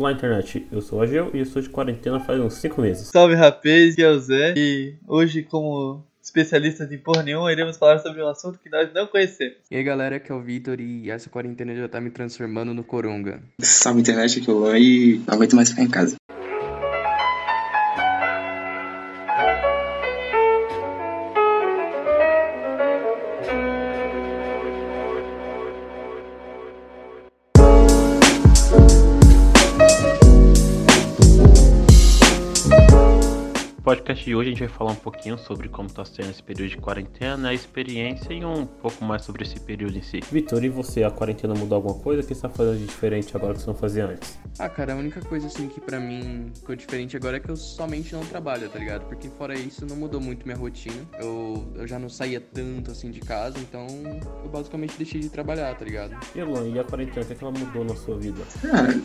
Olá, internet. Eu sou o Ageu e eu estou de quarentena faz uns 5 meses. Salve, rapaz, aqui é o Zé. E hoje, como especialistas em porra nenhuma, iremos falar sobre um assunto que nós não conhecemos. E aí galera, aqui é o Vitor e essa quarentena já tá me transformando no Coronga. Salve internet, aqui é o Luan e não aguento mais ficar em casa. Podcast de hoje a gente vai falar um pouquinho sobre como está sendo esse período de quarentena, a experiência e um pouco mais sobre esse período em si. Vitor, e você? A quarentena mudou alguma coisa? O que você está fazendo de diferente agora que você não fazia antes? Ah, cara, a única coisa assim que para mim ficou diferente agora é que eu somente não trabalho, tá ligado? Porque fora isso não mudou muito minha rotina. Eu, eu já não saía tanto assim de casa, então eu basicamente deixei de trabalhar, tá ligado? E Luan, e a quarentena, o que, é que ela mudou na sua vida? Cara,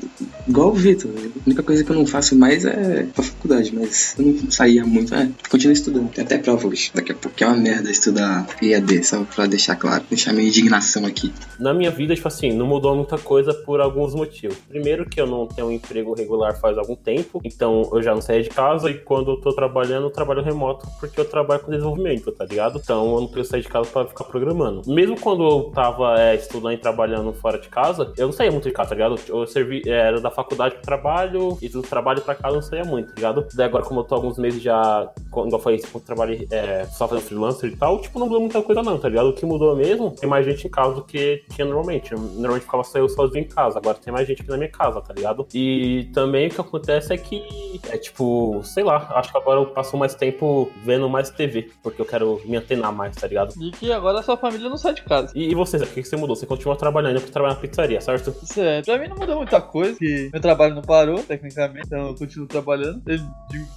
igual o Vitor, a única coisa que eu não faço mais é pra faculdade, mas eu não muito, é, continuo estudando. Tem até prova hoje, daqui a pouco é uma merda estudar EAD, só pra deixar claro, deixar minha indignação aqui. Na minha vida, tipo assim, não mudou muita coisa por alguns motivos. Primeiro que eu não tenho um emprego regular faz algum tempo, então eu já não saio de casa e quando eu tô trabalhando, eu trabalho remoto porque eu trabalho com desenvolvimento, tá ligado? Então eu não preciso sair de casa pra ficar programando. Mesmo quando eu tava é, estudando e trabalhando fora de casa, eu não saía muito de casa, tá ligado? Eu servi, era da faculdade pro trabalho e do trabalho pra casa eu não saía muito, tá ligado? Daí agora, como eu tô alguns meses já, quando eu falei, tipo, trabalhei é, só fazendo freelancer e tal, tipo, não mudou muita coisa não, tá ligado? O que mudou mesmo, tem mais gente em casa do que tinha normalmente. Normalmente ficava só eu sozinho em casa, agora tem mais gente aqui na minha casa, tá ligado? E também o que acontece é que, é tipo, sei lá, acho que agora eu passo mais tempo vendo mais TV, porque eu quero me antenar mais, tá ligado? E que agora a sua família não sai de casa. E, e você, Zé, o que você mudou? Você continua trabalhando, eu trabalho na pizzaria, certo? Certo. Pra mim não mudou muita coisa, que meu trabalho não parou, tecnicamente, então eu continuo trabalhando.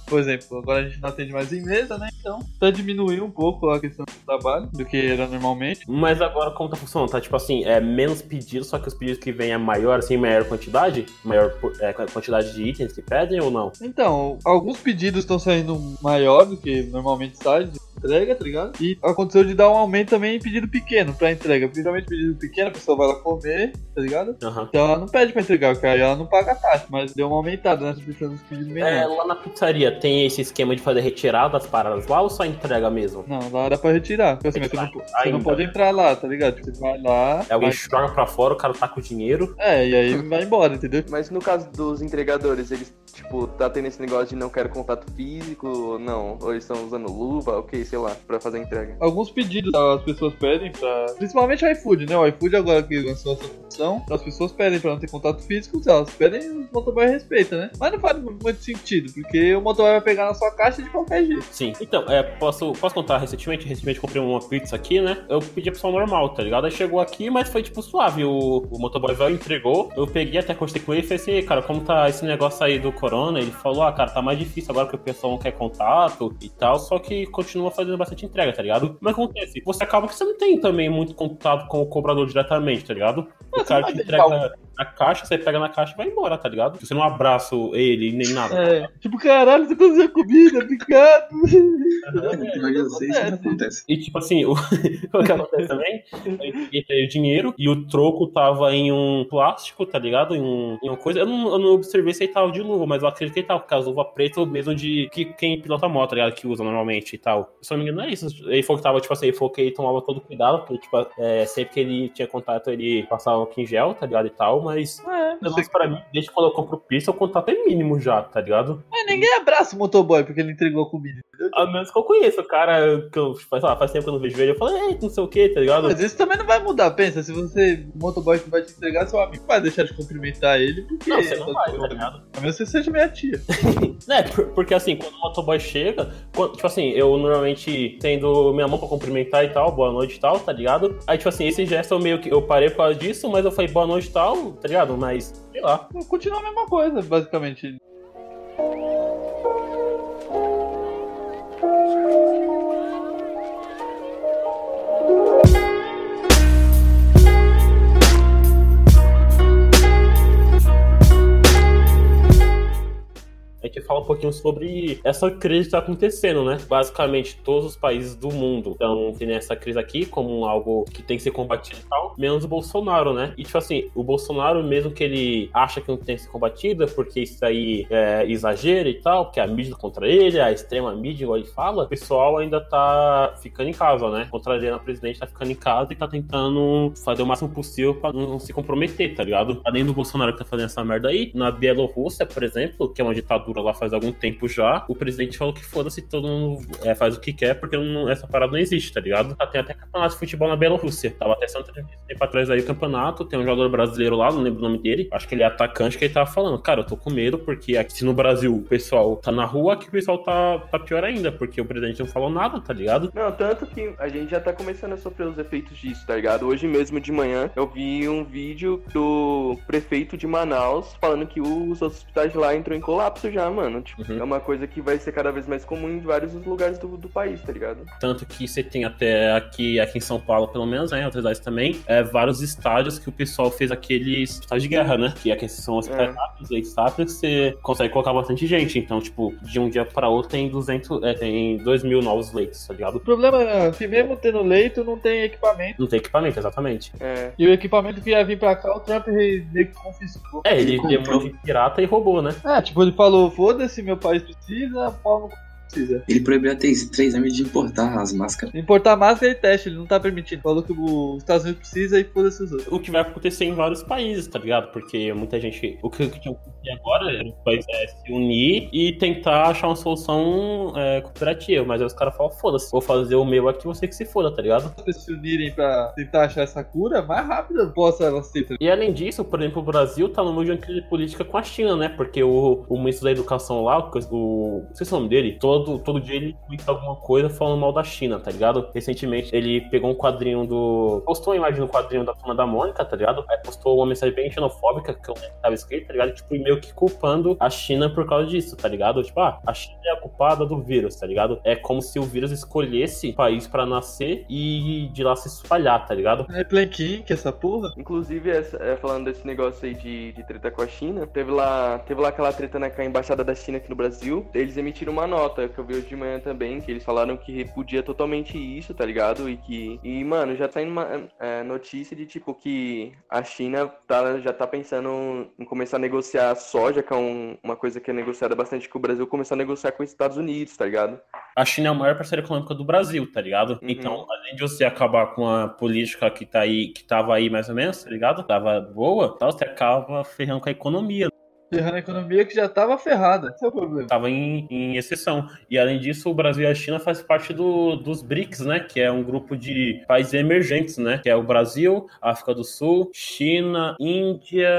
Por exemplo, agora a gente não atende mais em mesa, né? Então, tá diminuindo um pouco a questão do trabalho do que era normalmente. Mas agora como tá funcionando? Tá tipo assim, é menos pedidos, só que os pedidos que vêm é maior, assim, maior quantidade? Maior é, quantidade de itens que pedem ou não? Então, alguns pedidos estão saindo maior do que normalmente sai de entrega, tá ligado? E aconteceu de dar um aumento também em pedido pequeno pra entrega. Principalmente pedido pequeno, a pessoa vai lá comer, tá ligado? Uhum. Então ela não pede pra entregar, porque aí ela não paga a taxa, mas deu uma aumentada nessa questão dos pedidos menores. É, lá na pizzaria tem esse esquema de fazer retirada das paradas lá ou só entrega mesmo? Não, lá dá pra retirar. Porque assim, você, não, você não, pode entrar lá, tá ligado? Você vai lá. É, alguém vai... joga pra fora, o cara tá com o dinheiro. É, e aí vai embora, entendeu? Mas no caso dos entregadores, eles, tipo, tá tendo esse negócio de não quero contato físico, ou não? Ou eles estão usando luva, ok, sei lá, pra fazer entrega. Alguns pedidos as pessoas pedem pra. Principalmente o iFood, né? O iFood agora que lançou essa função, as pessoas pedem pra não ter contato físico, elas pedem, o motoboy respeita, né? Mas não faz muito sentido, porque o motoboy vai pegar na sua caixa de qualquer jeito. Sim. Então, é, posso, posso contar recentemente? Recentemente comprei uma pizza aqui, né? Eu pedi a pessoa normal, tá ligado? Aí chegou aqui, mas foi tipo suave. O, o motoboy veio entregou. Eu peguei até com ele e falei assim, cara, como tá esse negócio aí do corona? Ele falou, ah, cara, tá mais difícil agora que o pessoal não quer contato e tal, só que continua fazendo bastante entrega, tá ligado? Mas acontece? Você acaba que você não tem também muito contato com o cobrador diretamente, tá ligado? O cara te entrega a caixa, você pega na caixa e vai embora, tá ligado? Você não abraça ele nem nada. É, tipo, caralho, você conseguiu comida, obrigado. É, eu sei, isso não acontece. E tipo assim, o, o que acontece também, eu peguei dinheiro e o troco tava em um plástico, tá ligado? Em, um, em uma coisa. Eu não, eu não observei se ele tava de luva, mas eu acredito que ele tava, porque as luva preta mesmo de que quem pilota moto, tá ligado? Que usa normalmente e tal. Se eu não me engano, não é isso. Ele falou que tava, tipo assim, ele falou que ele tomava todo cuidado, porque, tipo, é, sempre que ele tinha contato, ele passava um em gel, tá ligado? E tal, mas. É, mas pra mim, desde quando eu compro pizza, o contato é mínimo já, tá ligado? Mas ninguém abraça o motoboy porque ele entregou a comida? A menos que eu conheça o cara que eu, faz, lá, faz tempo que eu não vejo ele, eu falo, ei, não sei o que, tá ligado? Mas isso também não vai mudar, pensa, se você, o motoboy que vai te entregar, seu amigo vai deixar de cumprimentar ele, porque... Não, você não vai, tá ligado? A menos que você seja minha tia. é, porque assim, quando o motoboy chega, quando, tipo assim, eu normalmente tendo minha mão pra cumprimentar e tal, boa noite e tal, tá ligado? Aí, tipo assim, esse gesto eu meio que, eu parei por causa disso, mas eu falei boa noite e tal, tá ligado? Mas, sei lá. Continua a mesma coisa, basicamente. Música gente fala um pouquinho sobre essa crise que tá acontecendo, né? Basicamente, todos os países do mundo estão tendo essa crise aqui como algo que tem que ser combatido e tal, menos o Bolsonaro, né? E, tipo assim, o Bolsonaro, mesmo que ele acha que não tem que ser combatido, porque isso aí é exagero e tal, porque a mídia tá contra ele, a extrema mídia, igual ele fala, o pessoal ainda tá ficando em casa, né? Contrariando a presidente, tá ficando em casa e tá tentando fazer o máximo possível pra não se comprometer, tá ligado? Além do Bolsonaro que tá fazendo essa merda aí, na Bielorrússia, por exemplo, que é uma ditadura lá faz algum tempo já, o presidente falou que foda-se, todo mundo é, faz o que quer, porque não, essa parada não existe, tá ligado? Tem até campeonato de futebol na Bielorrússia. Tava até sendo tempo atrás aí o campeonato, tem um jogador brasileiro lá, não lembro o nome dele, acho que ele é atacante, que ele tava falando, cara, eu tô com medo, porque aqui no Brasil o pessoal tá na rua, aqui o pessoal tá, tá pior ainda, porque o presidente não falou nada, tá ligado? Não, tanto que a gente já tá começando a sofrer os efeitos disso, tá ligado? Hoje mesmo de manhã eu vi um vídeo do prefeito de Manaus falando que os hospitais lá entrou em colapso já, mano. Tipo, Uhum. é uma coisa que vai ser cada vez mais comum em vários lugares do, do país, tá ligado? Tanto que você tem até aqui, aqui em São Paulo, pelo menos, né? Em outras cidades também, é, vários estádios que o pessoal fez aqueles estádios de guerra, né? Que aqui são hospitais É. rápidos, leitos rápidos, que você consegue colocar bastante gente. Então, tipo, de um dia pra outro tem 200, é, tem 2 mil novos leitos, tá ligado? O problema é que mesmo tendo leito, não tem equipamento. Não tem equipamento, exatamente. É. E o equipamento que ia vir pra cá, o Trump meio que confiscou. É, ele Ele de pirata e roubou, né? É, tipo, ele falou, foda-se, meu país precisa, Paulo não precisa. Ele proibiu até esses três anos de importar as máscaras. Importar máscara e teste, ele não tá permitindo. Falou que os Estados Unidos precisa e foda-se os outros. O que vai acontecer em vários países, tá ligado? Porque muita gente. O que que tinha que agora é o país é, se unir e tentar achar uma solução é, cooperativa. Mas aí os caras falam, foda-se, vou fazer o meu aqui, você que se foda, tá ligado? Se se unirem pra tentar achar essa cura, mais rápido possa ela ser. tá E além disso, por exemplo, o Brasil tá no meio de uma crise política com a China, né? Porque o, o ministro da Educação lá, o, o não sei se é o nome dele, todo, todo dia ele comenta alguma coisa falando mal da China, tá ligado? Recentemente ele pegou um quadrinho do. postou a imagem do quadrinho da turma da Mônica, tá ligado? Aí postou uma mensagem bem xenofóbica que eu lembro que tava escrito, tá ligado? Tipo, e meio que culpando a China por causa disso, tá ligado? Tipo, ah, a China é a culpada do vírus, tá ligado? É como se o vírus escolhesse o país pra nascer e de lá se espalhar, tá ligado? É Planking, que essa porra. Inclusive, essa- é, falando desse negócio aí de, de treta com a China, teve lá, teve lá aquela treta né, com a embaixada da China aqui no Brasil. Eles emitiram uma nota que eu vi hoje de manhã também, que eles falaram que repudia totalmente isso, tá ligado? E que. E, mano, já tá indo uma é, notícia de tipo que a China tá, já tá pensando em começar a negociar soja, que é um- uma coisa que é negociada bastante com o Brasil, começar a negociar com os Estados Unidos, tá ligado? a China é a maior parceira econômica do Brasil, tá ligado? Uhum. Então, além de você acabar com a política que tá aí, que tava aí mais ou menos, tá ligado? Tava boa, tal, você acaba ferrando com a economia. Ferrando a economia que já tava ferrada. Esse é o problema. Tava em, em exceção. E além disso, o Brasil e a China fazem parte do, dos BRICS, né? Que é um grupo de países emergentes, né? Que é o Brasil, África do Sul, China, Índia,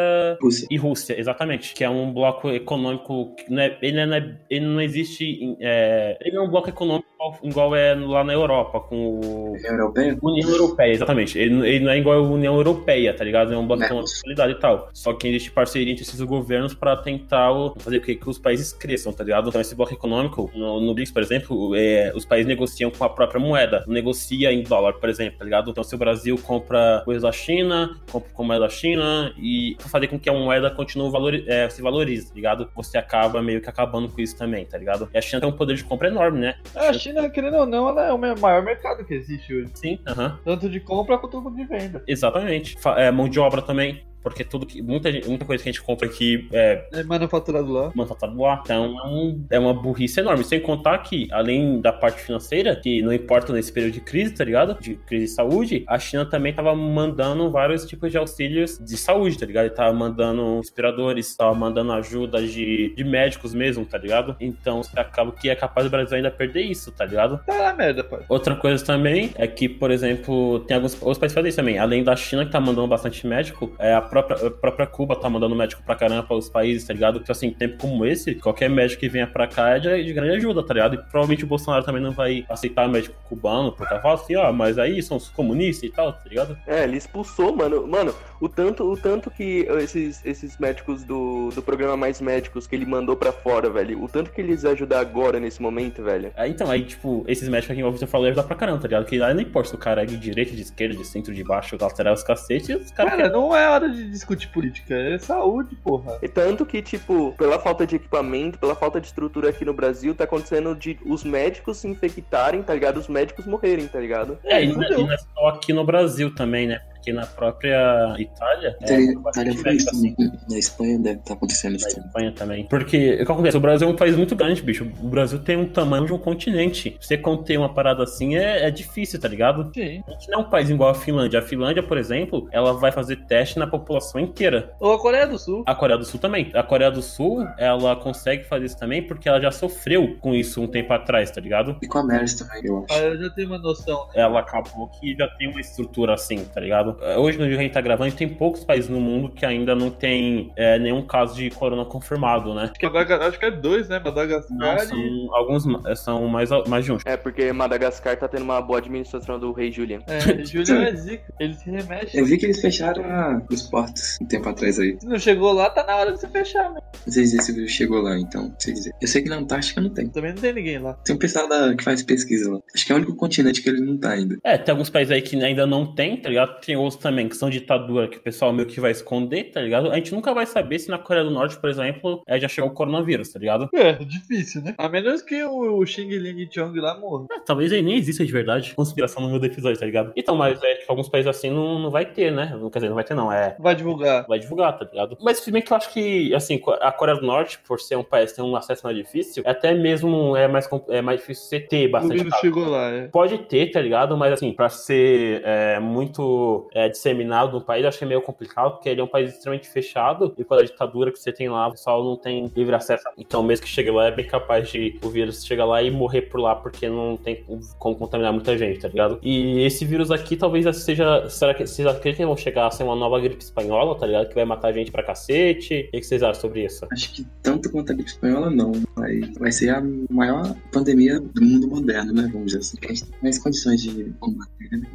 Rússia. e Rússia, exatamente, que é um bloco econômico que não é- ele, não é- ele não existe, é, ele não é um bloco econômico igual, é lá na Europa, com o União Europeia? União Europeia, exatamente. Ele, não- ele não é igual a União Europeia, tá ligado? É um bloco econômico de qualidade e tal. Só que existe parceria entre esses governos pra tentar o- fazer com que, que os países cresçam, tá ligado? Então esse bloco econômico, no, no BRICS, por exemplo, é, os países negociam com a própria moeda, negocia em dólar, por exemplo, tá ligado? Então se o Brasil compra coisas da China, compra com moeda da China e fazer com que a moeda continue valori é, se valorize, tá ligado? Você acaba meio que acabando com isso também, tá ligado? E a China tem um poder de compra enorme, né? É, a China, querendo ou não, ela é o maior mercado que existe hoje. Sim, aham. Tanto de compra quanto de venda. Exatamente. Fa- É, mão de obra também. Porque tudo que. Muita, muita coisa que a gente compra aqui é É manufaturado lá. manufaturado lá. Então é, um- é uma burrice enorme. Sem contar que, além da parte financeira, que não importa nesse período de crise, tá ligado? De crise de saúde, a China também tava mandando vários tipos de auxílios de saúde, tá ligado? Ele tava mandando respiradores, tava mandando ajuda de, de médicos mesmo, tá ligado? Então você acaba que é capaz do Brasil ainda perder isso, tá ligado? Tá na merda, pai. Outra coisa também é que, por exemplo, tem alguns outros países fazem isso também. Além da China, que tá mandando bastante médico, é, a, própria, a própria Cuba tá mandando médico pra caramba para os países, tá ligado? Que assim, em tempo como esse, qualquer médico que venha pra cá é de, de grande ajuda, tá ligado? E provavelmente o Bolsonaro também não vai aceitar médico cubano, porque fala assim, ó, mas aí são os comunistas e tal, tá ligado? É, ele expulsou, mano. Mano, o tanto, o tanto que esses, esses médicos do, do programa Mais Médicos que ele mandou pra fora, velho. O tanto que eles ajudam agora nesse momento, velho. Aí, então, aí, tipo, esses médicos aqui, igual você falou, ajudar pra caramba, tá ligado? Que aí não importa se o cara é de direita, de esquerda, de centro, de baixo, lateral, os cacetes, os caras Cara, não é hora de de discutir política, é saúde, porra. E tanto que, tipo, pela falta de equipamento, pela falta de estrutura aqui no Brasil, tá acontecendo de os médicos se infectarem, tá ligado? Os médicos morrerem, tá ligado? É, e e não é só aqui no Brasil também, né? Porque na própria Itália. Itália, é, Itália foi isso também. Na Espanha deve estar acontecendo isso Na também. Espanha também. Porque, o que acontece? O Brasil é um país muito grande, bicho. O Brasil tem um tamanho de um continente. Você conter uma parada assim é, é difícil, tá ligado? Sim. A gente não é um país igual a Finlândia. A Finlândia, por exemplo, ela vai fazer teste na população inteira. Ou a Coreia do Sul. A Coreia do Sul também. A Coreia do Sul, ela consegue fazer isso também porque ela já sofreu com isso um tempo atrás, tá ligado? E com a Meris também, eu Ah, acho. eu já tenho uma noção. né? Ela acabou que já tem uma estrutura assim, tá ligado? Hoje, no dia que a gente tá gravando, a gente tem poucos países no mundo que ainda não tem é, nenhum caso de corona confirmado, né? Acho que, é acho que é dois, né? Madagascar Não, e... são alguns ma- são mais, mais de um. É porque Madagascar tá tendo uma boa administração do rei Julian. É, Júlio é zica. Ele se remexe. Eu vi que eles fecharam a- os portos um tempo atrás aí. Se não chegou lá, tá na hora de você fechar, né? Não sei dizer se viu chegou lá, então. Não sei dizer. Eu sei que na Antártica não tem. Também não tem ninguém lá. Tem um pessoal da- que faz pesquisa lá. Acho que é o único continente que ele não tá ainda. É, tem alguns países aí que ainda não tem, tá ligado? Tem outros também que são ditadura, que o pessoal meio que vai esconder, tá ligado? A gente nunca vai saber se na Coreia do Norte, por exemplo, é, já chegou o coronavírus, tá ligado? É, difícil, né? A menos que o, o Xing Ling Chong lá morra. É, talvez aí nem exista de verdade conspiração no meio do episódio, tá ligado? Então, mas é, tipo, alguns países assim não, não vai ter, né? Quer dizer, não vai ter, não. É. Vai divulgar. Vai divulgar, tá ligado? Mas se bem que eu acho que, assim, a Coreia do Norte, por ser um país que tem um acesso mais difícil, até mesmo é mais, é mais difícil você ter O bastante vírus casos. chegou lá, é. Pode ter, tá ligado? Mas assim, pra ser é, muito é, disseminado no país, eu acho que é meio complicado, porque ele é um país extremamente fechado, e com a ditadura que você tem lá, o pessoal não tem livre acesso. Então, mesmo que chegue lá, é bem capaz de o vírus chegar lá e morrer por lá, porque não tem como contaminar muita gente, tá ligado? E esse vírus aqui talvez seja. Será que vocês acreditam que vão chegar a ser uma nova gripe espanhola, tá ligado? Que vai matar gente pra cacete? O que vocês acham sobre isso? Acho que tanto quanto a gripe espanhola, não. Vai, vai ser a maior pandemia do mundo moderno, né? Vamos dizer assim. A gente tem mais condições de combater, né?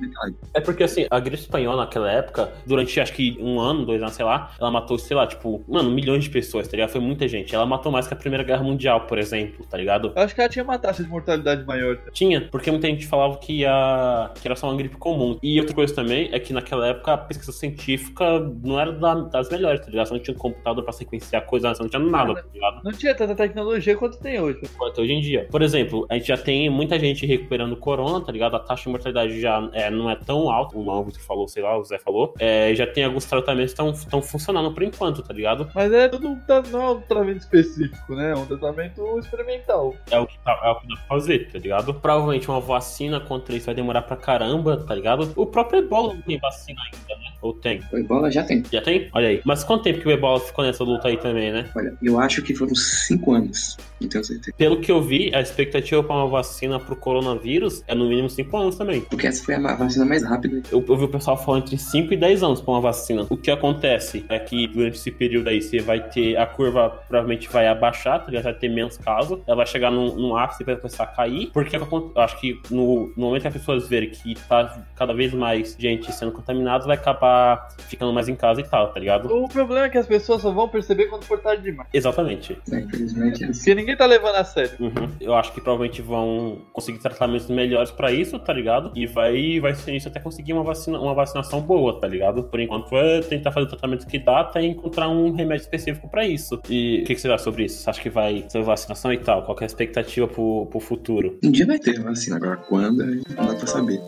É porque, assim, a gripe espanhola naquela época, durante acho que um ano, dois anos, sei lá, ela matou, sei lá, tipo, mano, milhões de pessoas, tá ligado? Foi muita gente. Ela matou mais que a Primeira Guerra Mundial, por exemplo, tá ligado? Eu acho que ela tinha taxa de mortalidade maior. Tinha, porque muita gente falava que, ia, que era só uma gripe comum. E outra coisa também é que naquela época a pesquisa científica não era da- das melhores, tá ligado? Você não tinha um computador pra sequenciar coisas, você não tinha nada, tá ligado? Não tinha tanta tecnologia quanto tem hoje. quanto hoje em dia. Por exemplo, a gente já tem muita gente recuperando corona, tá ligado? A taxa de mortalidade já é, não é tão alta, o Vitor falou, sei lá, o Zé falou. É, já tem alguns tratamentos que estão funcionando por enquanto, tá ligado? Mas é tudo um tra- não é um tratamento específico, né? É um tratamento experimental. É o que, tá, é o que dá pra fazer, tá ligado? Provavelmente uma vacina contra isso vai demorar pra caramba, tá ligado? O próprio Ebola não tem vacina ainda, né? Ou tem? O Ebola já tem. Já tem? Olha aí. Mas quanto tempo que o Ebola ficou nessa luta aí também, né? Olha, eu acho que foram cinco anos. Não tenho certeza. Pelo que eu vi, a expectativa pra uma vacina pro coronavírus é no mínimo 5 anos também. Porque essa foi a vacina mais rápida. Eu ouvi o pessoal falando entre 5 e 10 anos pra uma vacina. O que acontece é que durante esse período aí você vai ter. A curva provavelmente vai abaixar, tá ligado? vai ter menos casos. Ela vai chegar num, num ápice e vai começar a cair. Porque eu acho que no, no momento que as pessoas verem que tá cada vez mais gente sendo contaminada, vai acabar ficando mais em casa e tal, tá ligado? O problema é que as pessoas só vão perceber quando for tarde demais. Exatamente. Infelizmente é assim. Porque ninguém tá levando a sério. Uhum. Eu acho que provavelmente vão conseguir tratamentos melhores pra isso, tá ligado? E vai, vai ser isso até conseguir uma, vacina, uma vacinação boa, tá ligado? Por enquanto é tentar fazer o tratamento que dá até encontrar um remédio específico pra isso. E o que, que você acha sobre isso? Você acha que vai ser vacinação e tal? Qual é a expectativa pro, pro futuro? Um dia vai ter vacina, agora quando não dá pra saber.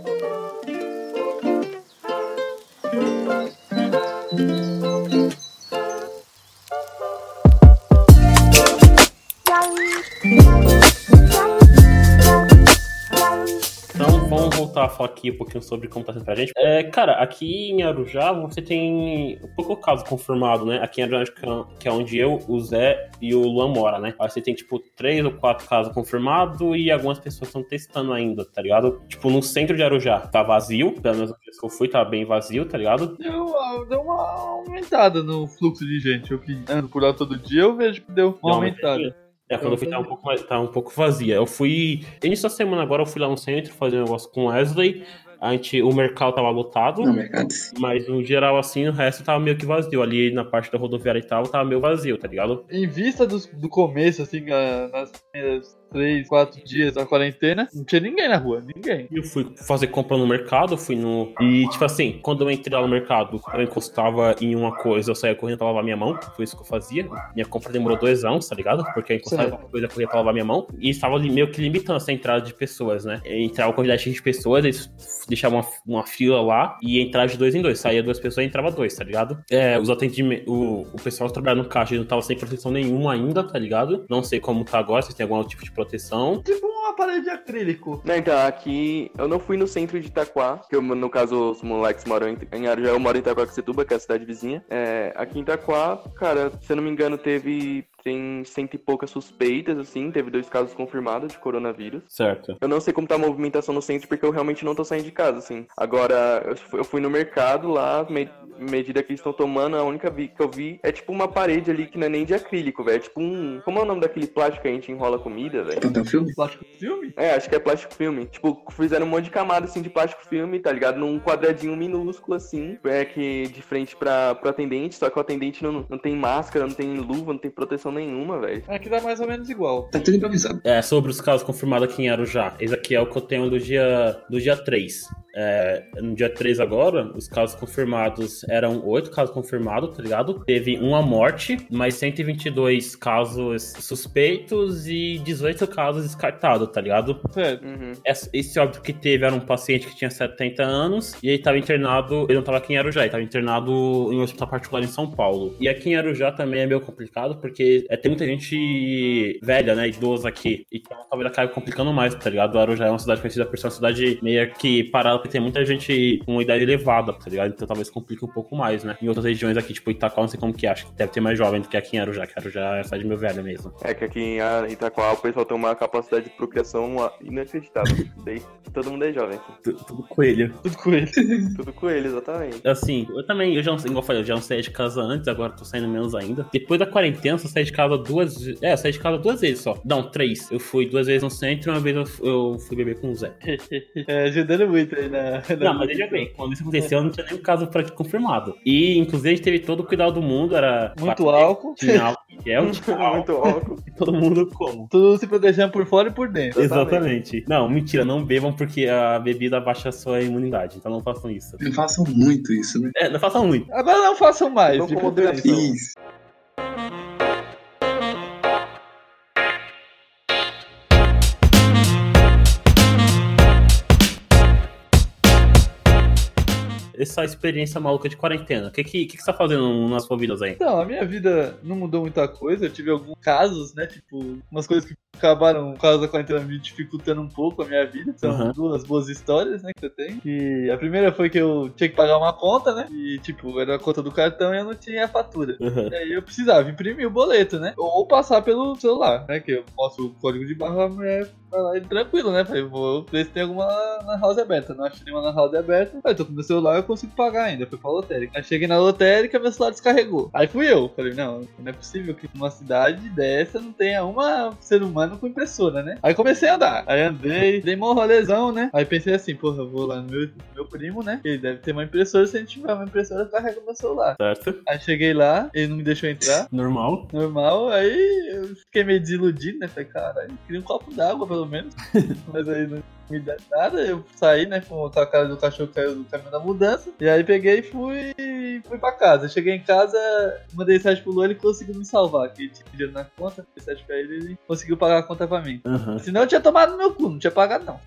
Aqui um pouquinho sobre como tá sendo pra gente. É, cara, aqui em Arujá você tem um pouco caso confirmado, né? Aqui em Arujá, que é- que é onde eu, o Zé e o Luan mora, né? Aí você tem, tipo, três ou quatro casos confirmados e algumas pessoas estão testando ainda, tá ligado? Tipo, no centro de Arujá tá vazio, pelo menos a vez que eu fui, tá bem vazio, tá ligado? Deu, deu uma aumentada no fluxo de gente. Eu que ando por lá todo dia, eu vejo que deu uma Deu uma aumentada. aumentadinha. É, quando eu fui, tá um pouco mais, tá um pouco vazia. Eu fui. Início da semana agora, eu fui lá no centro fazer um negócio com o Wesley. A gente, o mercado tava lotado. No mercado. Mas no geral, assim, o resto tava meio que vazio. Ali na parte da rodoviária e tal, tava meio vazio, tá ligado? Em vista dos- do, começo, assim, nas primeiras três, quatro dias da quarentena, não tinha ninguém na rua, ninguém. Eu fui fazer compra no mercado, fui no. E, tipo assim, quando eu entrei lá no mercado, eu encostava em uma coisa, eu saía correndo pra lavar minha mão. Foi isso que eu fazia. Minha compra demorou dois anos, tá ligado? Porque eu encostava em uma coisa, eu corria pra lavar minha mão. E estava meio que limitando essa entrada de pessoas, né? Entrava a quantidade de pessoas, eles deixavam uma, uma fila lá e entrava de dois em dois. Saía duas pessoas e entrava dois, tá ligado? É, os atendimentos. O, o pessoal que trabalhava no caixa não tava sem proteção nenhuma ainda, tá ligado? Não sei como tá agora, se tem algum tipo de proteção. Tipo uma parede de acrílico. Não, então, aqui eu não fui no centro de Itaquá, que eu, no caso os moleques moram em, em Arujá, eu moro em Itaquaquecetuba, que é a cidade vizinha. É, aqui em Itaquá, cara, se eu não me engano, teve tem cento e poucas suspeitas, assim, teve dois casos confirmados de coronavírus. Certo. Eu não sei como tá a movimentação no centro, porque eu realmente não tô saindo de casa, assim. Agora, eu fui, no mercado lá, me- medida que eles estão tomando, a única vi- que eu vi é tipo uma parede ali que não é nem de acrílico, velho. É tipo um. Como é o nome daquele plástico que a gente enrola comida, velho? Papel filme? Plástico filme? É, acho que é plástico filme. Tipo, fizeram um monte de camada assim de plástico filme, tá ligado? Num quadradinho minúsculo assim, é que de frente pra, pro atendente, só que o atendente não, não tem máscara, não tem luva, não tem proteção nenhuma, velho. Aqui dá mais ou menos igual. Tá tudo improvisado. É, sobre os casos confirmados aqui em Arujá. Esse aqui é o que eu tenho do dia, do dia 3. É, no dia 3 agora, os casos confirmados eram 8 casos confirmados, tá ligado? Teve uma morte, mais 122 casos suspeitos e 18 casos descartados, tá ligado? Certo. Uhum. Esse óbito que teve era um paciente que tinha 70 anos e ele tava internado, ele não tava aqui em Arujá, ele tava internado em um hospital particular em São Paulo. E aqui em Arujá também é meio complicado porque é, tem muita gente velha, né, idosa aqui. Então talvez acabe complicando mais, tá ligado? Arujá é uma cidade conhecida por ser uma cidade meio que parada porque tem muita gente com uma idade elevada, tá ligado? Então talvez complique um pouco mais, né? Em outras regiões aqui, tipo Itaquá, não sei como que é, acho que deve ter mais jovem do que aqui em Arujá, que Arujá é cidade meio velha mesmo. É que aqui em Itaquá o pessoal tem uma capacidade de procriação inacreditável. Daí todo mundo é jovem aqui. Tu- Tudo coelho. Tudo com ele. Tudo com eles, exatamente. Assim, eu também, eu já não sei, igual eu falei, eu já não saí de casa antes, agora tô saindo menos ainda. Depois da quarentena, eu saí de casa duas vezes. É, eu saí de casa duas vezes só. Não, três. Eu fui duas vezes no centro e uma vez eu, eu fui beber com o Zé. É, ajudando muito aí na. na- Não, mas veja bem, quando isso aconteceu, não tinha nenhum caso pra confirmado. E, inclusive, a gente teve todo o cuidado do mundo, era. Muito bater, álcool. Tinha álcool em gel, tinha Muito álcool. E todo mundo como. Tudo se protegendo por fora e por dentro. Exatamente. Não, mentira, não bebam porque a bebida abaixa a sua imunidade. Então não façam isso. Não façam muito isso, né? É, não façam muito. Agora não façam mais, Não de com preferência. moderação. Isso. Essa experiência maluca de quarentena. O que, que, que, você tá fazendo nas suas vidas aí? Então, a minha vida não mudou muita coisa. Eu tive alguns casos, né? Tipo, umas coisas que acabaram, por causa da quarentena, me dificultando um pouco a minha vida. São Uhum. duas boas histórias, né? Que eu tenho. E a primeira foi que eu tinha que pagar uma conta, né? E, tipo, era a conta do cartão e eu não tinha a fatura. Uhum. E aí eu precisava imprimir o boleto, né? Ou passar pelo celular, né? Que eu mostro o código de barra, a mulher vai lá e tranquilo, né? Falei, vou ver se tem alguma na house aberta. Não achei nenhuma na house aberta. Falei, tô com meu celular, eu consigo pagar ainda. Fui pra lotérica. Aí cheguei na lotérica, meu celular descarregou. Aí fui eu. Falei, não, não é possível que numa cidade dessa não tenha uma ser humano com impressora, né? Aí comecei a andar. Aí andei, dei mó rolezão, né? Aí pensei assim, porra, eu vou lá no meu, meu primo, né? Ele deve ter uma impressora. Se a gente tiver uma impressora, eu carrego meu celular. Certo? Aí cheguei lá, ele não me deixou entrar. Normal. Normal, aí eu fiquei meio desiludido, né? Falei, caralho, queria um copo d'água pelo menos. Mas aí não me dá nada, eu saí, né? Com a cara do cachorro que saiu do caminho da mudança. E aí peguei e fui, fui pra casa. Cheguei em casa, mandei mensagem pro Lu, ele conseguiu me salvar. Que ele tinha dinheiro na conta, mensagem pra ele, ele conseguiu pagar a conta pra mim. Uhum. Senão eu tinha tomado no meu cu, não tinha pagado não.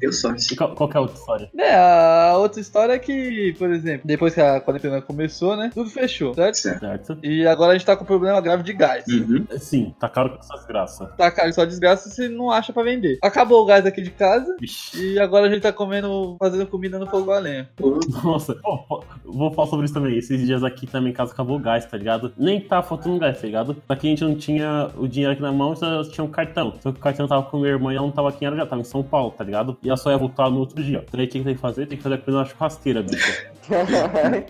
Deu sorte. E qual, qual que é a outra história? Né, a outra história é que, por exemplo, depois que a quarentena começou, né? Tudo fechou, certo? Certo. E agora a gente tá com problema grave de gás. Uhum. Sim, tá caro com essas graças. Tá caro, só desgraça se não acha pra vender. Acabou o gás aqui de casa. E agora a gente tá comendo, fazendo comida no fogo a lenha. Nossa, vou falar sobre isso também. Esses dias aqui também, em casa acabou o gás, tá ligado? Nem tá faltando gás, tá ligado? Só que a gente não tinha o dinheiro aqui na mão, só tinha um cartão. Só que o cartão tava com minha irmã e ela não tava aqui em Arujá, tava em São Paulo, tá ligado? E ela só ia voltar no outro dia. Então aí o que tem que fazer? Tem que fazer a coisa na churrasqueira, bicho.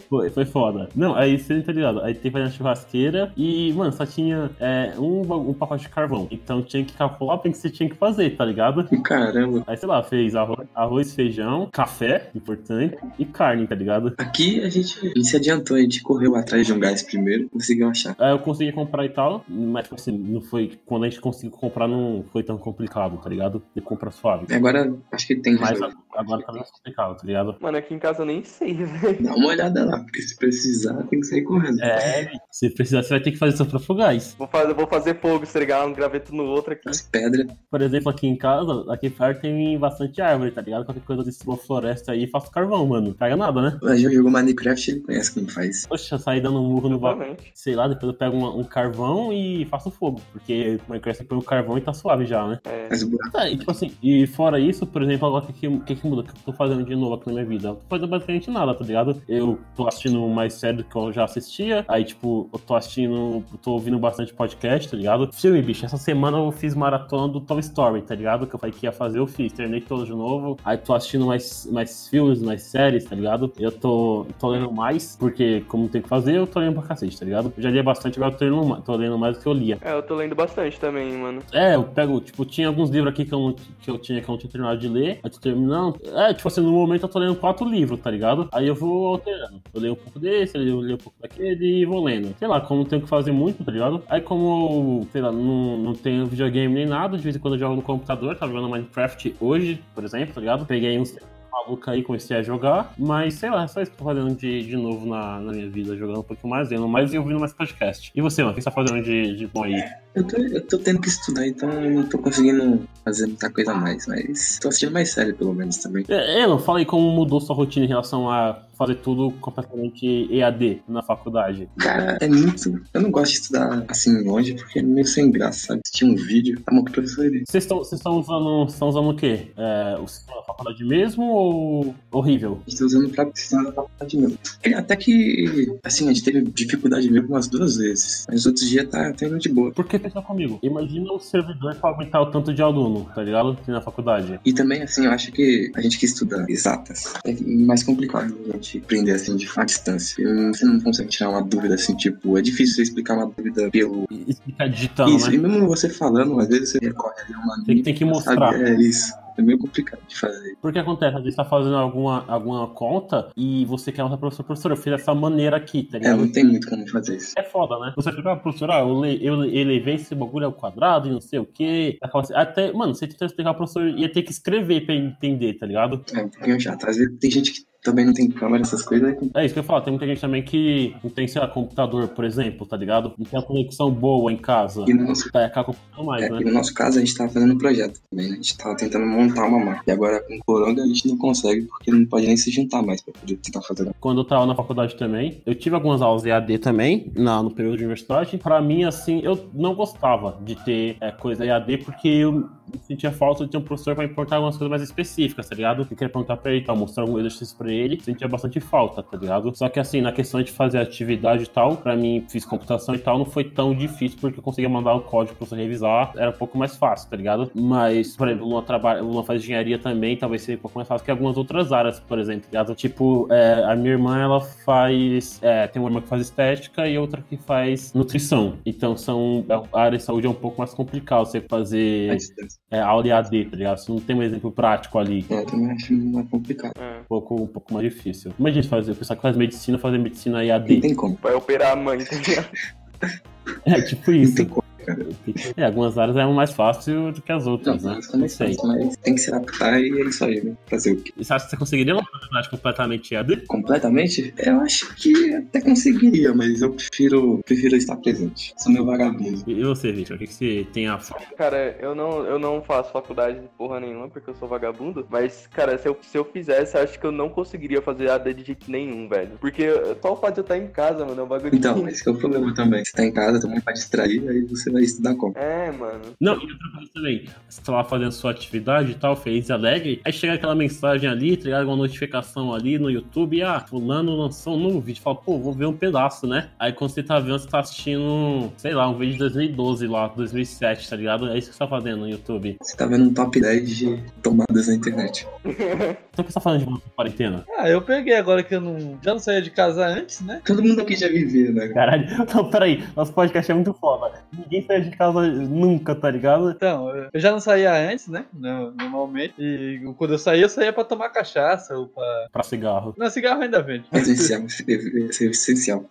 Foi, foi foda. Não, aí você tá ligado? Aí tem que fazer na churrasqueira e, mano, só tinha é, um, um pacote de carvão. Então tinha que calcular o que você tinha que fazer, tá ligado? Caramba. Aí, sei lá, fez arroz, arroz, feijão, café, importante, e carne, tá ligado? Aqui a gente, a gente se adiantou, a gente correu atrás de um gás primeiro, conseguiu achar. Aí eu consegui comprar e tal, mas tipo assim, não foi. Quando a gente conseguiu comprar, não foi tão complicado, tá ligado? De compra suave. Agora acho que tem mais. Agora tá mais complicado, tá ligado? Mano, aqui em casa eu nem sei, velho. Dá uma olhada lá, porque se precisar tem que sair correndo. É, se precisar, você vai ter que fazer seu próprio gás. Vou fazer, vou fazer fogo, estregar um graveto no outro aqui. As pedras. Por exemplo, aqui em casa, aqui perto tem bastante árvore, tá ligado? Qualquer coisa desse uma floresta aí, faço carvão, mano. Pega nada, né? Mas já jogou Minecraft, ele conhece como faz. Poxa, sair dando um murro no. Exatamente. Sei lá, depois eu pego uma- um carvão e faço fogo. Porque o Minecraft põe o carvão e tá suave já, né? É. Faz o buraco. Tá, e tipo assim, e fora isso, por exemplo, agora que, que que muda? O que eu tô fazendo de novo aqui na minha vida? Eu tô fazendo basicamente nada, tá ligado? Eu tô assistindo mais série do que eu já assistia, aí tipo, eu tô assistindo, eu tô ouvindo bastante podcast, tá ligado? Filme, bicho, essa semana eu fiz maratona do Toy Story, tá ligado? Que eu falei que ia fazer, eu fiz, terminei todo de novo, aí tô assistindo mais, mais filmes, mais séries, tá ligado? Eu tô, tô lendo mais, porque como tem que fazer, eu tô lendo pra cacete, tá ligado? Eu já lia bastante, agora eu tô lendo, tô lendo mais do que eu lia. É, eu tô lendo bastante também, mano. É, eu pego, tipo, tinha alguns livros aqui que eu, que eu tinha que eu não tinha terminado de ler. Aí tô terminando. É, tipo assim, no momento eu tô lendo quatro livros, tá ligado? Aí eu vou alterando. Eu leio um pouco desse, eu leio um pouco daquele e vou lendo. Sei lá, como não tenho que fazer muito, tá ligado? Aí como, sei lá, não, não tenho videogame nem nada, de vez em quando eu jogo no computador, tava jogando Minecraft hoje, por exemplo, tá ligado? Peguei uns maluca aí, comecei a jogar, mas sei lá, é só isso que eu tô fazendo de, de novo na, na minha vida, jogando um pouquinho mais, lendo mais e ouvindo mais podcast. E você, mano, o que você tá fazendo de, de bom aí? Eu tô, eu tô tendo que estudar, então eu não tô conseguindo fazer muita coisa a mais, mas tô assistindo mais série pelo menos também. É, Elon, fala aí como mudou sua rotina em relação a fazer tudo completamente EAD na faculdade. Cara, é muito. Eu não gosto de estudar assim longe porque é meio sem graça, sabe? Assistir um vídeo, tá bom que o professor ele. Vocês estão vocês estão usando, estão usando o quê? É, o sistema da faculdade mesmo ou horrível? A gente tá usando pra precisar da faculdade mesmo. E Até que, assim, a gente teve dificuldade mesmo umas duas vezes. Mas os outros dias tá, tá indo de boa. Porque pensa comigo, imagina o servidor pra aumentar o tanto de aluno, tá ligado? Tem na faculdade. E também, assim, eu acho que a gente que estuda exatas é mais complicado a gente aprender, assim, de à distância. Você não consegue tirar uma dúvida, assim, tipo, é difícil você explicar uma dúvida pelo. Explicar digitando, isso, né? e mesmo você falando, às vezes você recorre ali a uma. Tem, tem que mostrar. Sabe? É isso. É meio complicado de fazer. Porque acontece, às vezes tá fazendo alguma, alguma conta e você quer mostrar pro professor, professor, eu fiz dessa maneira aqui, tá É, ligado? não tem muito como fazer isso. É foda, né? Você fica, ah, professor, ah, eu, le- eu elevei esse bagulho ao quadrado e não sei o quê. Assim, Até, mano, você tenta explicar, o professor ia ter que escrever pra entender, tá ligado? É um pouquinho chato. Às vezes tem gente que também não tem câmera, essas coisas. É isso que eu falo, tem muita gente também que não tem, sei lá, computador, por exemplo, tá ligado? Não tem uma conexão boa em casa. E no nosso, Tá, é computador mais, é, né? e no nosso caso, a gente tava fazendo um projeto também, né? A gente tava tentando montar uma máquina. E agora com o Coronga a gente não consegue, porque não pode nem se juntar mais pra poder tentar fazer. Quando eu tava na faculdade também, eu tive algumas aulas EAD também, na, no período de universidade. Pra mim, assim, eu não gostava de ter é, coisa EAD, porque eu sentia falta de ter um professor pra perguntar algumas coisas mais específicas, tá ligado? Eu queria perguntar pra ele, tal, mostrar algum exercício pra ele, sentia bastante falta, tá ligado? Só que assim, na questão de fazer atividade e tal, pra mim, fiz computação e tal, não foi tão difícil, porque eu conseguia mandar o código pra você revisar, era um pouco mais fácil, tá ligado? Mas, por exemplo, o Luna, trabalha, o Luna faz engenharia também, talvez seja um pouco mais fácil que algumas outras áreas, por exemplo, tá ligado? Tipo, é, a minha irmã, ela faz, é, tem uma irmã que faz estética e outra que faz nutrição. Então, são, a área de saúde é um pouco mais complicado você fazer é, aula EAD, tá ligado? Você não tem um exemplo prático ali. É, eu também acho mais complicado. É. Um pouco, um pouco mais difícil. Imagina fazer, o pessoal que faz medicina fazer medicina Não EAD. tem como. Vai operar a mãe, ligado? É tipo Não isso. tem como, cara. É, algumas áreas é mais fácil do que as Não, outras, né? mas também Não sei. mas tem que se adaptar e é isso aí, né? Fazer o quê? E você acha que você conseguiria uma faculdade completamente EAD? Completamente? Eu acho que até conseguiria, mas eu prefiro, prefiro estar presente. Sou meu vagabundo. E você, Victor? O que, que você tem a falar? Cara, eu não, eu não faço faculdade de porra nenhuma porque eu sou vagabundo. Mas, cara, se eu, se eu fizesse, eu acho que eu não conseguiria fazer AD de jeito nenhum, velho. Porque só o fato de eu estar em casa, mano, é um bagulho Então, esse que é o problema também. Você tá em casa, todo mundo vai distrair, aí você vai vai estudar como? É, mano. Não, e outra coisa também, você tá lá fazendo sua atividade e tal, feliz e alegre, aí chega aquela mensagem ali, tá ligado? Uma notificação ali no YouTube, ah, fulano lançou um novo vídeo, fala, pô, vou ver um pedaço, né? Aí quando você tá vendo, você tá assistindo, sei lá, um vídeo de 2012 lá, 2007, tá ligado? É isso que você tá fazendo no YouTube. Você tá vendo um top 10 de tomadas na internet. Então o que você tá falando de quarentena? Ah, eu peguei agora que eu não. Já não saía de casa antes, né? Todo mundo aqui já vivia, né? Caralho, não, peraí, nosso podcast é muito foda. Ninguém de casa nunca, tá ligado? Então, eu- já não saía antes, né? No- Normalmente. E quando eu saía, eu saía pra tomar cachaça ou pra. Pra cigarro. Não, cigarro ainda vende. Essencial, deve ser essencial.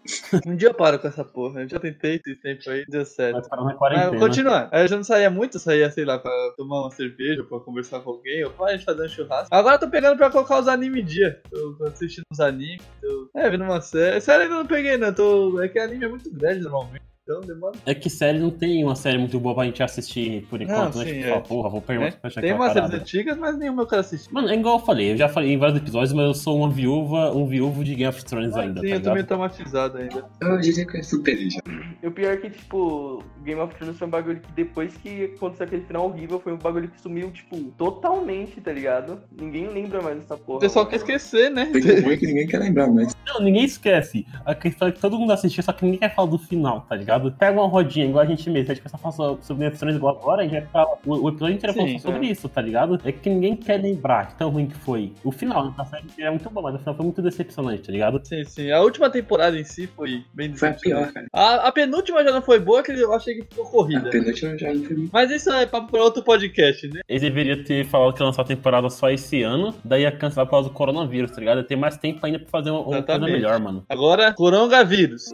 Um dia eu paro com essa porra. Eu já tentei esse tempo aí, deu certo. Mas para na Mas quarentena. Aí eu já não saía muito, eu saía, sei lá, pra tomar uma cerveja, pra conversar com alguém, ou pra gente fazer um churrasco. Agora eu tô pegando pra colocar os animes em dia. Tô assistindo uns animes, tô... É, vendo uma série. Série ainda não peguei, não. Tô... É que anime é muito grande normalmente. Então demora. É que série não tem uma série muito boa pra gente assistir por enquanto, Não, né? sim, Tipo, é. porra, vou perguntar É, pra achar Tem umas séries antigas, mas nenhuma eu quero assistir. Mano, é igual eu falei, eu já falei em vários episódios, mas eu sou uma viúva, um viúvo de Game of Thrones Ah, ainda, sim, tá eu tô meio ligado? traumatizado ainda. Eu diria que eu superei já. E o pior é que, tipo, Game of Thrones foi um bagulho que depois que aconteceu aquele final horrível, foi um bagulho que sumiu, tipo, totalmente, tá ligado? Ninguém lembra mais dessa porra. O pessoal quer esquecer, né? Tem que ruim que ninguém quer lembrar, mas Não, ninguém esquece. A questão é que todo mundo assistiu, só que ninguém quer falar do final, tá ligado? Pega uma rodinha, igual a gente mesmo, a gente começa a falar so- sobre igual agora, a gente vai ficar o, o episódio inteiro Sim, falando sobre é. isso, tá ligado? É que ninguém quer lembrar que tão ruim que foi. O final, né? A série é muito bom, mas o final foi muito decepcionante, tá ligado? Sim, sim. A última temporada em si foi bem foi a decepcionante. pior, cara. A, a penúltima já não foi boa, que eu achei que ficou A corrida. penúltima já não foi Mas isso é papo pra outro podcast, né? Eles deveriam ter falado que ia lançar a temporada só esse ano, daí ia cancelar por causa do coronavírus, tá ligado? Ter mais tempo ainda pra fazer uma, uma coisa melhor, mano. Agora, coronavírus.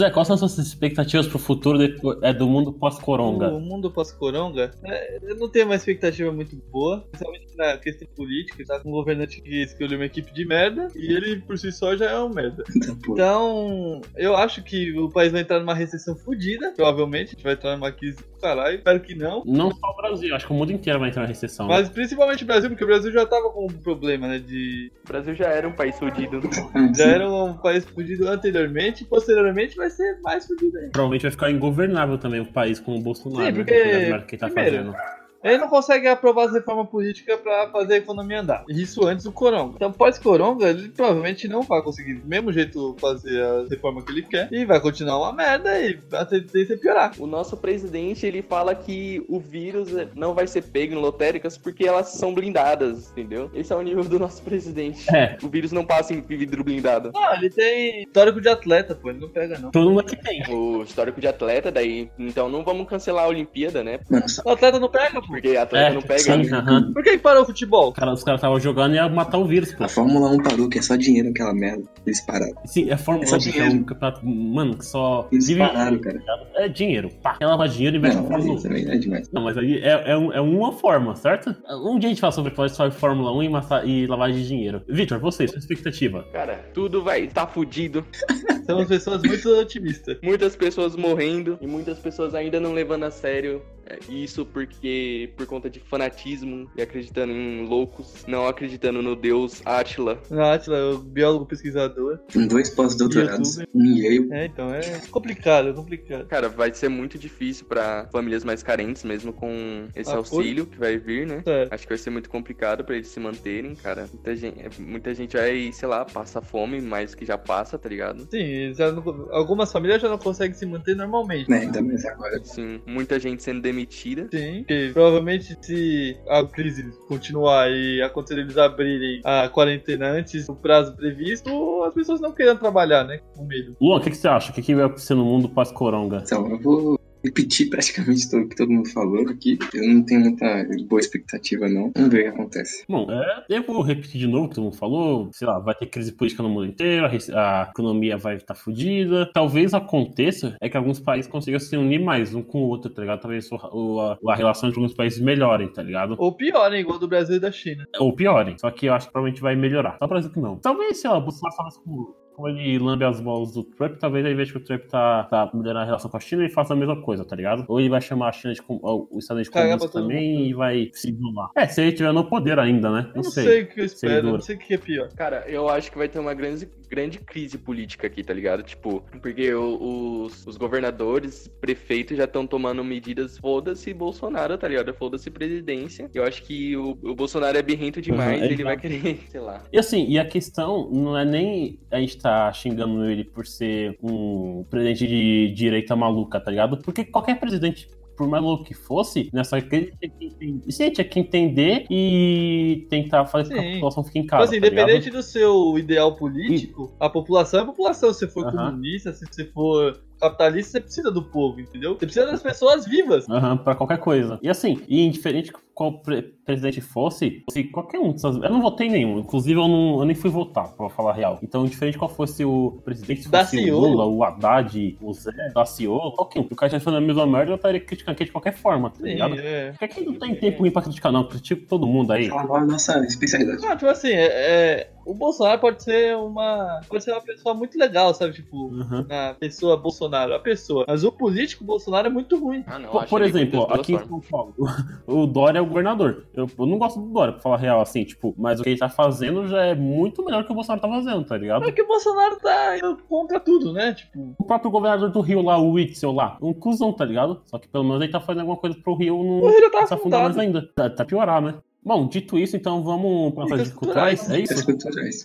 Zé, quais são as suas expectativas pro futuro depois, é, do mundo pós-coronga? O mundo pós-coronga, é, eu não tenho uma expectativa muito boa, principalmente na questão política. Tá com um governante que escolheu uma equipe de merda e ele por si só já é um merda. Então, eu acho que o país vai entrar numa recessão fodida, provavelmente. A gente vai entrar numa crise do caralho. Espero que não. Não só o Brasil, acho que o mundo inteiro vai entrar na recessão. Mas principalmente o Brasil, porque o Brasil já tava com um problema, né? De. O Brasil já era um país fudido. Ah, Já era um país fudido anteriormente, e posteriormente vai ser mais ainda. Provavelmente vai ficar ingovernável também o país com o Bolsonaro. Sim, né? porque, merda que tá primeiro, fazendo. Ele não consegue aprovar as reformas políticas pra fazer a economia andar. Isso antes do Coronga. Então, pós-Coronga, ele provavelmente não vai conseguir do mesmo jeito fazer a reforma que ele quer. E vai continuar uma merda e a tendência é piorar. O nosso presidente, ele fala que o vírus não vai ser pego em lotéricas porque elas são blindadas, entendeu? Esse é o nível do nosso presidente. É. O vírus não passa em vidro blindado. Não, ele tem histórico de atleta, pô. Ele não pega, não. Todo mundo aqui tem. O histórico de atleta, daí, então não vamos cancelar a Olimpíada, né? Só O atleta não pega, pô. Porque atleta É, não pega. sim, né? aham. Por que, parou o futebol? Cara, os caras estavam jogando e ia matar o vírus, pô. a Fórmula 1 parou, que é só dinheiro aquela merda. Eles pararam. Sim, é Fórmula É só 1, que é um campeonato, mano, que só Eles vive- pararam, cara. É dinheiro. Pá, quer lavar dinheiro e investe Não, na mas Fórmula 1. isso também é demais. Não, mas aí é, é, é uma forma, certo? Um dia a gente fala sobre sobre Fórmula 1 e, massa- e lavagem de dinheiro. Vitor, você, sua expectativa? Cara, tudo vai estar fudido. Somos pessoas muito otimistas. Muitas pessoas morrendo e muitas pessoas ainda não levando a sério é, isso porque por conta de fanatismo e acreditando em loucos, não acreditando no deus Atila. Na Atila, o biólogo pesquisador. Com dois pós-doutorados, um. É, então é complicado, é complicado. Cara, vai ser muito difícil pra famílias mais carentes, mesmo com esse Apoio. auxílio que vai vir, né? É. Acho que vai ser muito complicado pra eles se manterem, cara. Muita gente, é, muita gente vai, sei lá, passa fome, mais que já passa, tá ligado? Sim, já não- algumas famílias já não conseguem se manter normalmente. Né, ainda mais agora. Sim, muita gente sendo demitida. Sim, porque provavelmente se a crise continuar e acontecer eles abrirem a quarentena antes do prazo previsto, as pessoas não queiram trabalhar, né? Com medo. Luan, o que, que você acha? O que, que vai acontecer no mundo pós-coronga? Então, eu vou repetir praticamente tudo que todo mundo falou aqui. Eu não tenho muita boa expectativa, não. Vamos ver o que acontece. Bom, é, eu vou repetir de novo o que todo mundo falou. Sei lá, vai ter crise política no mundo inteiro, a, a economia vai estar fodida. Talvez aconteça é que alguns países consigam se unir mais um com o outro, tá ligado? Talvez o, a, a relação entre alguns países melhorem, tá ligado? Ou pior, né? Igual do Brasil e da China. Ou piorem. Só que eu acho que provavelmente vai melhorar. Só o Brasil que não. Talvez, sei lá, o Bolsonaro falasse com, como ele lambe as bolas do Trump, talvez ao invés que o Trump tá, tá melhorando a relação com a China, ele faça a mesma coisa, tá ligado? Ou ele vai chamar a China de os Estados Unidos comunista também e vai se isolar. É, se ele estiver no poder ainda, né? Eu não sei. o que eu espero, não sei o que é pior. Cara, eu acho que vai ter uma grande, grande crise política aqui, tá ligado? Tipo, porque o- os, os governadores, prefeitos já estão tomando medidas, foda-se Bolsonaro, tá ligado? Foda-se presidência. Eu acho que o, o Bolsonaro é birrento demais, Uhum, ele exato. vai querer, sei lá. E assim, e a questão não é nem a gente tá xingando ele por ser um presidente de direita maluca, tá ligado? Porque qualquer presidente, por mais louco que fosse, nessa crise, tinha que entender- sim, tinha que entender e tentar fazer com que a população fique em Tipo casa. assim, tá ligado? independente do seu ideal político, a população é a população. Se você for Aham. comunista, se você for capitalista, você precisa do povo, entendeu? Você precisa das pessoas vivas. Aham, pra qualquer coisa. E assim, e indiferente qual pre- presidente fosse, se qualquer um dessas. Eu não votei nenhum. Inclusive, eu, não, eu nem fui votar, pra falar a real. Então, indiferente qual fosse o presidente, se fosse Daciolo. o Lula, o Haddad, o Zé, Daciolo, qualquer um. O cara tá falando a mesma merda, eu estaria criticando aqui de qualquer forma, tá Sim, ligado? é. Porque aqui não tem tempo ruim pra criticar, não. Critico todo mundo aí. Fala mal a nossa especialidade. Não, tipo assim, é, é- o Bolsonaro pode ser uma. Pode ser uma pessoa muito legal, sabe? Tipo, Uhum. a pessoa Bolsonaro, a pessoa. Mas o político Bolsonaro é muito ruim. Ah, não. Por, exemplo, ó, aqui em. São Paulo, o Dória é o governador. Eu, eu não gosto do Dória, pra falar real, assim, tipo, mas o que ele tá fazendo já é muito melhor que o Bolsonaro tá fazendo, tá ligado? É que o Bolsonaro tá indo contra tudo, né? Tipo, O próprio governador do Rio lá, o Witzel lá, um cuzão, tá ligado? Só que pelo menos ele tá fazendo alguma coisa pro Rio o não Rio já tá se afundar mais ainda. Tá, tá piorar, né? Bom, dito isso, então vamos para as Dicas dicas culturais, é isso? culturais.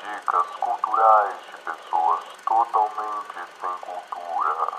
Dicas culturais de pessoas totalmente sem cultura.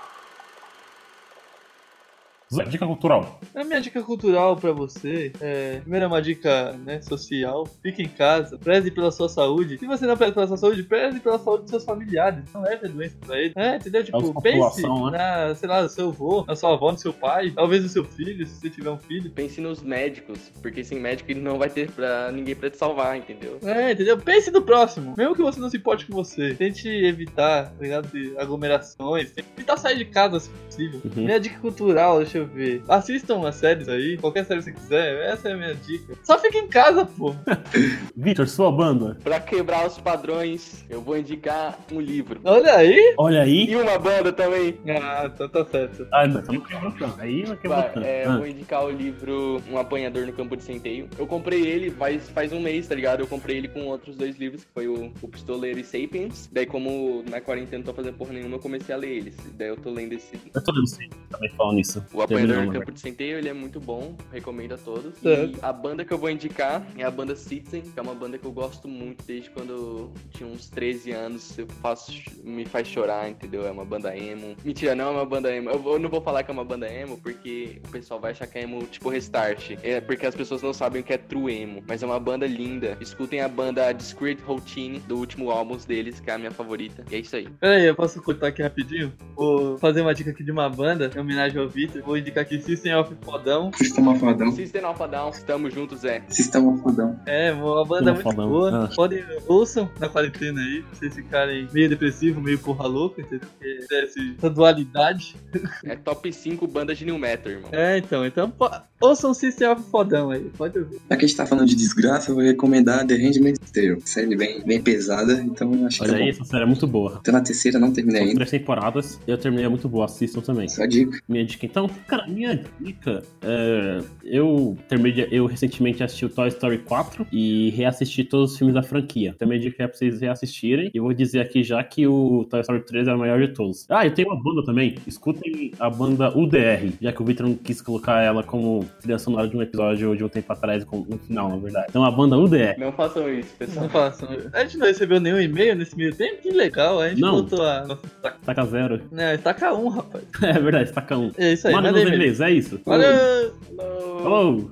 Zé, Dica cultural. A minha dica cultural pra você é. Primeiro é uma dica né, social. Fique em casa, preze pela sua saúde. Se você não preze pela sua saúde, preze pela saúde dos seus familiares. Não leve a doença pra eles. É, entendeu? Tipo, Nossa pense né? na, sei lá, no seu avô, na sua avó, no seu pai, talvez no seu filho, se você tiver um filho. Pense nos médicos, porque sem médico ele não vai ter pra ninguém pra te salvar, entendeu? É, entendeu? Pense no próximo. Mesmo que você não se importe com você. Tente evitar, tá ligado? De aglomerações. Tente evitar sair de casa se possível. Uhum. Minha dica cultural, deixa eu ver. Assistam as séries aí, qualquer série que você quiser. Essa é a minha dica. Só fica em casa, pô. Vitor, sua banda. Pra quebrar os padrões, eu vou indicar um livro. Olha aí. Olha aí. E uma banda também. Ah, tá, tá certo. Ah, não, não tanto. Aí não quebrou Vai, tanto. é, eu Ah, vou indicar o livro Um Apanhador no Campo de Centeio. Eu comprei ele faz, faz um mês, tá ligado? Eu comprei ele com outros dois livros, que foi o, o Pistoleiro e Sapiens. Daí, como na quarentena não tô fazendo porra nenhuma, eu comecei a ler eles. Daí eu tô lendo esse. Eu tô lendo sim, também falando nisso. O Apanhador no né? Campo de Centeio, ele é muito bom, recomendo a todos. Certo. E a banda que eu vou indicar é a banda Citizen, que é uma banda que eu gosto muito desde quando eu tinha uns 13 anos. Eu faço, me faz chorar, entendeu? É uma banda emo. Mentira, não é uma banda emo. Eu, eu não vou falar que é uma banda emo, porque o pessoal vai achar que é emo tipo restart. É porque as pessoas não sabem o que é true emo. Mas é uma banda linda. Escutem a banda Discreet Routine, do último álbum deles, que é a minha favorita. E é isso aí. Pera aí, eu posso cortar aqui rapidinho? Vou fazer uma dica aqui de uma banda, em homenagem ao Victor. Vou indicar aqui System of Fodão. Sistema fodão. System of Down, estamos juntos, Zé. Sistema fodão. É, uma banda muito fodão. boa. Ah. Podem, ouçam na quarentena aí, pra vocês ficarem meio depressivo, meio porra louca, entendeu? Porque é essa dualidade. É top 5 bandas de New Metal, irmão. É, então, então ouçam System of Fodão aí, pode ouvir. Já que a gente tá falando de desgraça, eu vou recomendar The Handmaid's Tale. Série bem, bem pesada, então eu acho que Olha tá aí, bom. essa série é muito boa. Tô na terceira, não terminei São ainda. três temporadas. Eu terminei, é muito boa. Assistam também. Só dica. Minha dica, então, cara, minha dica. é, eu terminei, eu recentemente assisti o Toy Story 4 e reassisti todos os filmes da franquia. Então, minha dica é pra vocês reassistirem. E eu vou dizer aqui já que o Toy Story 3 é o maior de todos. Ah, eu tenho uma banda também. Escutem a banda UDR, já que o Victor não quis colocar ela como trilha sonora de um episódio de um tempo atrás, como no final, na verdade. Então, a banda UDR. Não façam isso, pessoal. Não façam. A gente não recebeu nenhum e-mail nesse meio tempo? Que legal, a gente Não. botou a. Taca zero. Não, estaca um, rapaz. É verdade, taca um. É isso aí, Manda nos e-mail. e-mails, é isso. Valeu! Falou! Falou!